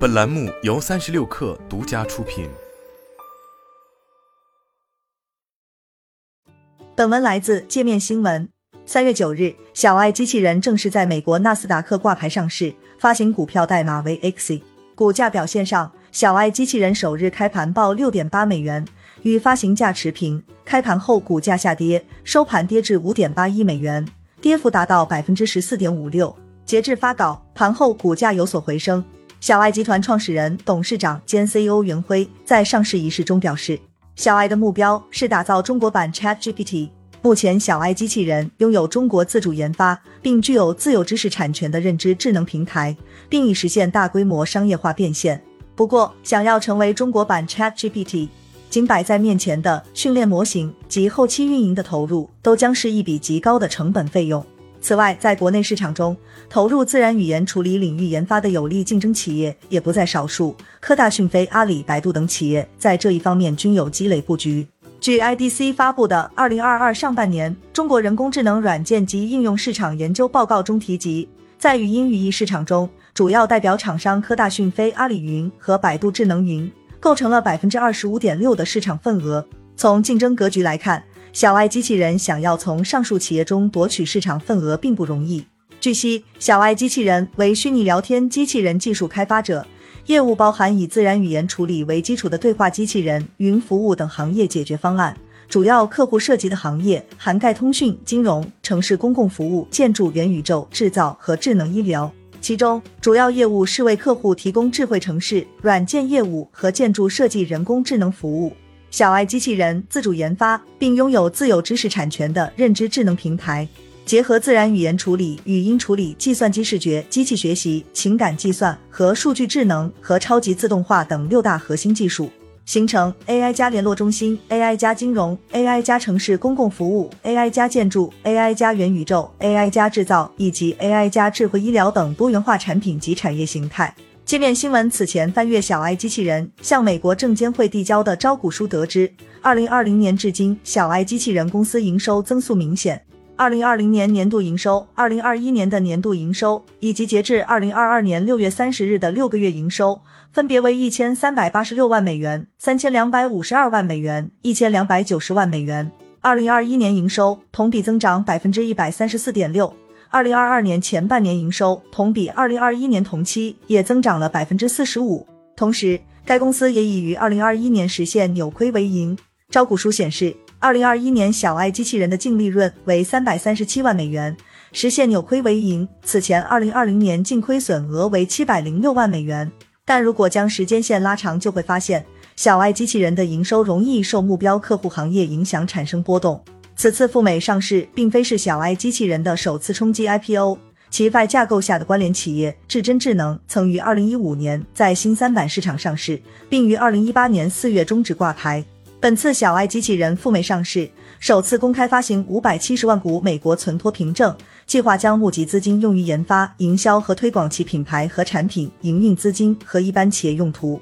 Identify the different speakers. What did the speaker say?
Speaker 1: 本栏目由三十六氪独家出品。
Speaker 2: 本文来自界面新闻。三月九日，小爱机器人正式在美国纳斯达克挂牌上市，发行股票代码为 X。股价表现上，小爱机器人首日开盘报六点八美元，与发行价持平。开盘后股价下跌，收盘跌至五点八一美元，跌幅达到百分之十四点五六。截至发稿，盘后股价有所回升。小爱集团创始人、董事长兼 CEO 袁辉在上市仪式中表示，小爱的目标是打造中国版 ChatGPT。目前，小爱机器人拥有中国自主研发并具有自有知识产权的认知智能平台，并已实现大规模商业化变现。不过，想要成为中国版 ChatGPT，仅摆在面前的训练模型及后期运营的投入，都将是一笔极高的成本费用。此外，在国内市场中，投入自然语言处理领域研发的有力竞争企业也不在少数。科大讯飞、阿里、百度等企业在这一方面均有积累布局。据 IDC 发布的《二零二二上半年中国人工智能软件及应用市场研究报告》中提及，在语音语义市场中，主要代表厂商科大讯飞、阿里云和百度智能云构成了百分之二十五点六的市场份额。从竞争格局来看，小爱机器人想要从上述企业中夺取市场份额并不容易。据悉，小爱机器人为虚拟聊天机器人技术开发者，业务包含以自然语言处理为基础的对话机器人、云服务等行业解决方案。主要客户涉及的行业涵盖通讯、金融、城市公共服务、建筑、元宇宙、制造和智能医疗。其中，主要业务是为客户提供智慧城市软件业务和建筑设计人工智能服务。小爱机器人自主研发并拥有自有知识产权的认知智能平台，结合自然语言处理、语音处理、计算机视觉、机器学习、情感计算和数据智能和超级自动化等六大核心技术，形成 AI 加联络中心、AI 加金融、AI 加城市公共服务、AI 加建筑、AI 加元宇宙、AI 加制造以及 AI 加智慧医疗等多元化产品及产业形态。界面新闻此前翻阅小爱机器人向美国证监会递交的招股书，得知，二零二零年至今，小爱机器人公司营收增速明显。二零二零年年度营收、二零二一年的年度营收以及截至二零二二年六月三十日的六个月营收，分别为一千三百八十六万美元、三千两百五十二万美元、一千两百九十万美元。二零二一年营收同比增长百分之一百三十四点六。二零二二年前半年营收同比二零二一年同期也增长了百分之四十五，同时该公司也已于二零二一年实现扭亏为盈。招股书显示，二零二一年小爱机器人的净利润为三百三十七万美元，实现扭亏为盈。此前二零二零年净亏损额为七百零六万美元。但如果将时间线拉长，就会发现小爱机器人的营收容易受目标客户行业影响产生波动。此次赴美上市，并非是小爱机器人的首次冲击 IPO。其外架构下的关联企业至臻智能曾于二零一五年在新三板市场上市，并于二零一八年四月终止挂牌。本次小爱机器人赴美上市，首次公开发行五百七十万股美国存托凭证，计划将募集资金用于研发、营销和推广其品牌和产品，营运资金和一般企业用途。